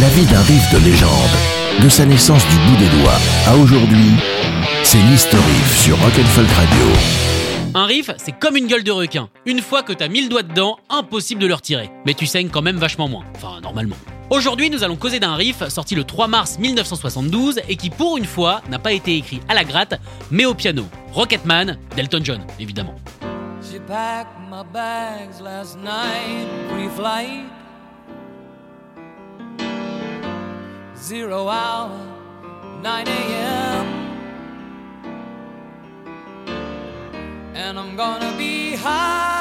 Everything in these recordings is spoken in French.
La vie d'un riff de légende, de sa naissance du bout des doigts à aujourd'hui, c'est l'History sur Rock'n'Folk Radio. Un riff, c'est comme une gueule de requin. Une fois que t'as mis le doigt dedans, impossible de le retirer. Mais tu saignes quand même vachement moins. Enfin, normalement. Aujourd'hui, nous allons causer d'un riff sorti le 3 mars 1972 et qui, pour une fois, n'a pas été écrit à la gratte, mais au piano. Rocketman, d'Elton John, évidemment. She packed my bags last night, Zero hour, 9 a.m. And I'm gonna be high.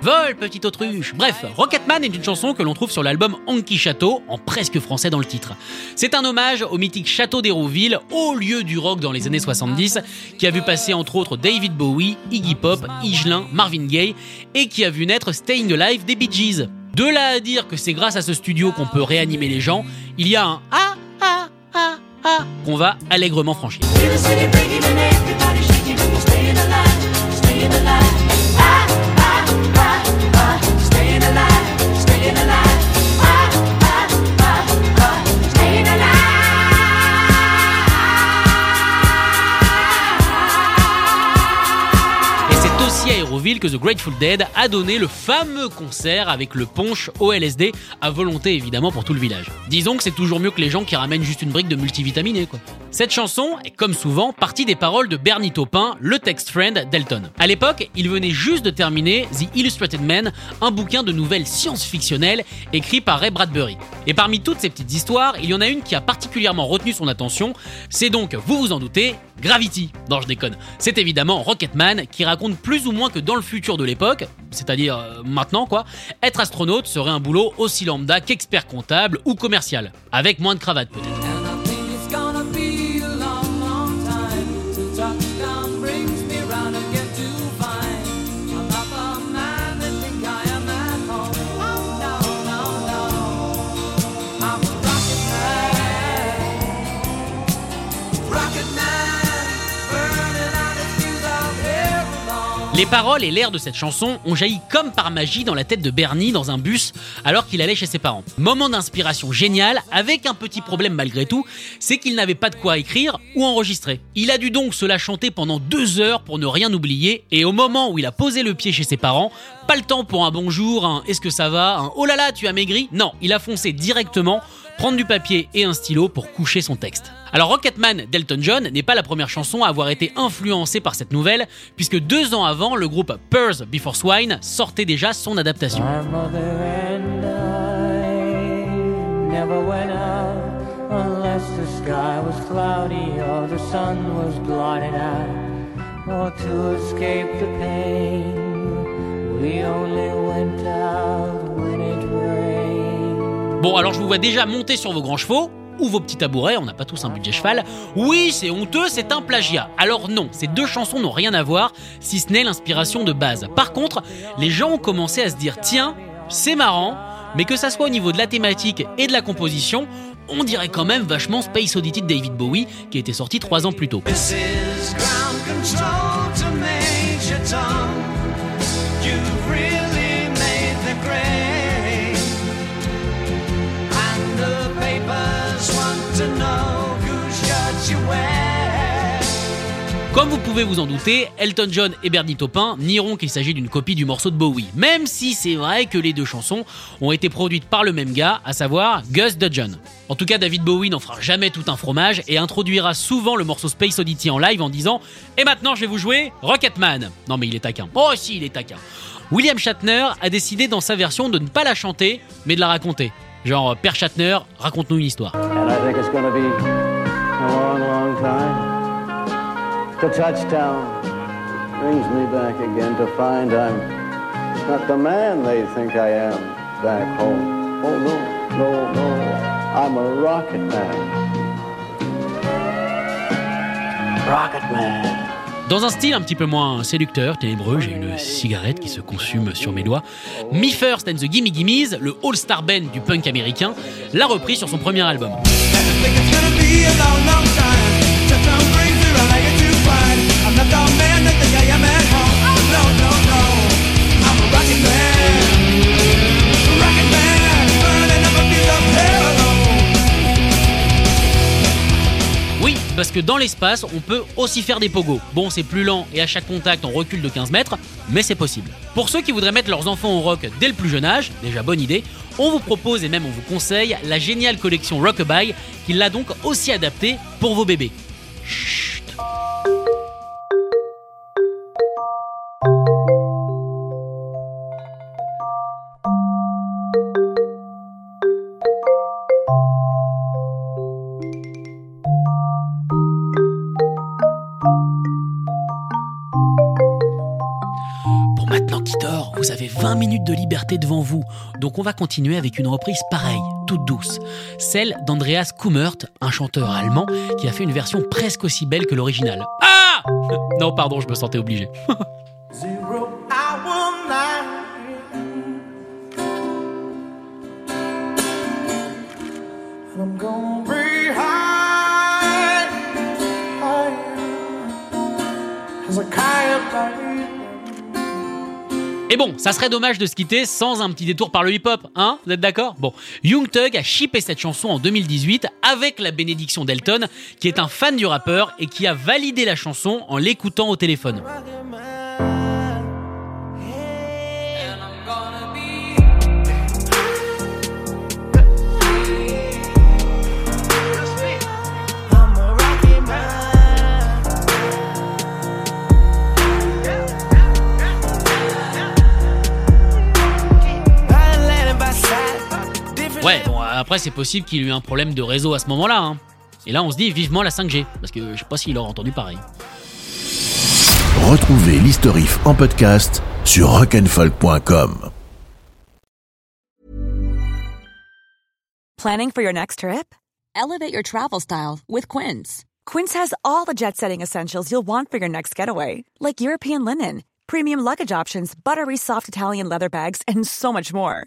Vol, petite autruche Bref, Rocketman est une chanson que l'on trouve sur l'album Anki Château, en presque français dans le titre. C'est un hommage au mythique château d'Hérouville, haut lieu du rock dans les années 70, qui a vu passer entre autres David Bowie, Iggy Pop, Igelin, Marvin Gaye, et qui a vu naître Staying Alive des Bee Gees. De là à dire que c'est grâce à ce studio qu'on peut réanimer les gens, il y a un ah ah ah ah qu'on va allègrement franchir. Que The Grateful Dead a donné le fameux concert avec le punch au LSD, à volonté évidemment pour tout le village. Disons que c'est toujours mieux que les gens qui ramènent juste une brique de multivitaminé quoi. Cette chanson est comme souvent partie des paroles de Bernie Taupin, le text friend d'Elton. À l'époque, il venait juste de terminer The Illustrated Man, un bouquin de nouvelles science-fictionnelles écrit par Ray Bradbury. Et parmi toutes ces petites histoires, il y en a une qui a particulièrement retenu son attention, c'est donc, vous vous en doutez, Gravity. Non, je déconne. C'est évidemment Rocketman qui raconte plus ou moins que dans le futur de l'époque, c'est-à-dire euh, maintenant quoi, être astronaute serait un boulot aussi lambda qu'expert comptable ou commercial, avec moins de cravate peut-être. Les paroles et l'air de cette chanson ont jailli comme par magie dans la tête de Bernie dans un bus alors qu'il allait chez ses parents. Moment d'inspiration génial, avec un petit problème malgré tout, c'est qu'il n'avait pas de quoi écrire ou enregistrer. Il a dû donc se la chanter pendant deux heures pour ne rien oublier, et au moment où il a posé le pied chez ses parents, pas le temps pour un bonjour, un est-ce que ça va, un oh là là tu as maigri, non, il a foncé directement prendre du papier et un stylo pour coucher son texte. Alors Rocketman d'Elton John n'est pas la première chanson à avoir été influencée par cette nouvelle, puisque deux ans avant, le groupe Pearls Before Swine sortait déjà son adaptation. Bon, alors je vous vois déjà monter sur vos grands chevaux ou vos petits tabourets, on n'a pas tous un budget cheval. Oui, c'est honteux, c'est un plagiat. Alors non, ces deux chansons n'ont rien à voir, si ce n'est l'inspiration de base. Par contre, les gens ont commencé à se dire, tiens, c'est marrant, mais que ça soit au niveau de la thématique et de la composition, on dirait quand même vachement Space Oddity de David Bowie, qui était sorti trois ans plus tôt. Comme vous pouvez vous en douter, Elton John et Bernie Taupin nieront qu'il s'agit d'une copie du morceau de Bowie, même si c'est vrai que les deux chansons ont été produites par le même gars, à savoir Gus Dudgeon. En tout cas, David Bowie n'en fera jamais tout un fromage et introduira souvent le morceau Space Oddity en live en disant Et maintenant, je vais vous jouer Rocketman. Non, mais il est taquin. Oh, si, il est taquin. William Shatner a décidé dans sa version de ne pas la chanter, mais de la raconter. Genre, Père Shatner, raconte-nous une histoire. The touchdown brings me back again to find I'm not the man they think I am back home. Oh no, no, no, I'm a rocket man. Rocket man. Dans un style un petit peu moins séducteur, ténébreux, j'ai une cigarette qui se consume sur mes doigts. Me First and the Gimme Gimmes, le all-star band du punk américain, l'a repris sur son premier album. Parce que dans l'espace, on peut aussi faire des pogos. Bon, c'est plus lent et à chaque contact, on recule de 15 mètres, mais c'est possible. Pour ceux qui voudraient mettre leurs enfants au rock dès le plus jeune âge, déjà bonne idée, on vous propose et même on vous conseille la géniale collection Rockabye, qui l'a donc aussi adaptée pour vos bébés. Avez 20 minutes de liberté devant vous. Donc on va continuer avec une reprise pareille, toute douce. Celle d'Andreas Kummert, un chanteur allemand qui a fait une version presque aussi belle que l'original. Ah Non, pardon, je me sentais obligé. Et bon, ça serait dommage de se quitter sans un petit détour par le hip-hop, hein Vous êtes d'accord? Bon, Young a shippé cette chanson en 2018 avec la bénédiction d'Elton, qui est un fan du rappeur et qui a validé la chanson en l'écoutant au téléphone. Après c'est possible qu'il ait eu un problème de réseau à ce moment-là, hein. Et là on se dit vivement la 5G, parce que je sais pas s'il aura entendu pareil. Retrouvez l'historif en podcast sur rock'n'folk.com. Planning for your next trip? Elevate your travel style with Quince. Quince has all the jet setting essentials you'll want for your next getaway, like European linen, premium luggage options, buttery soft Italian leather bags, and so much more.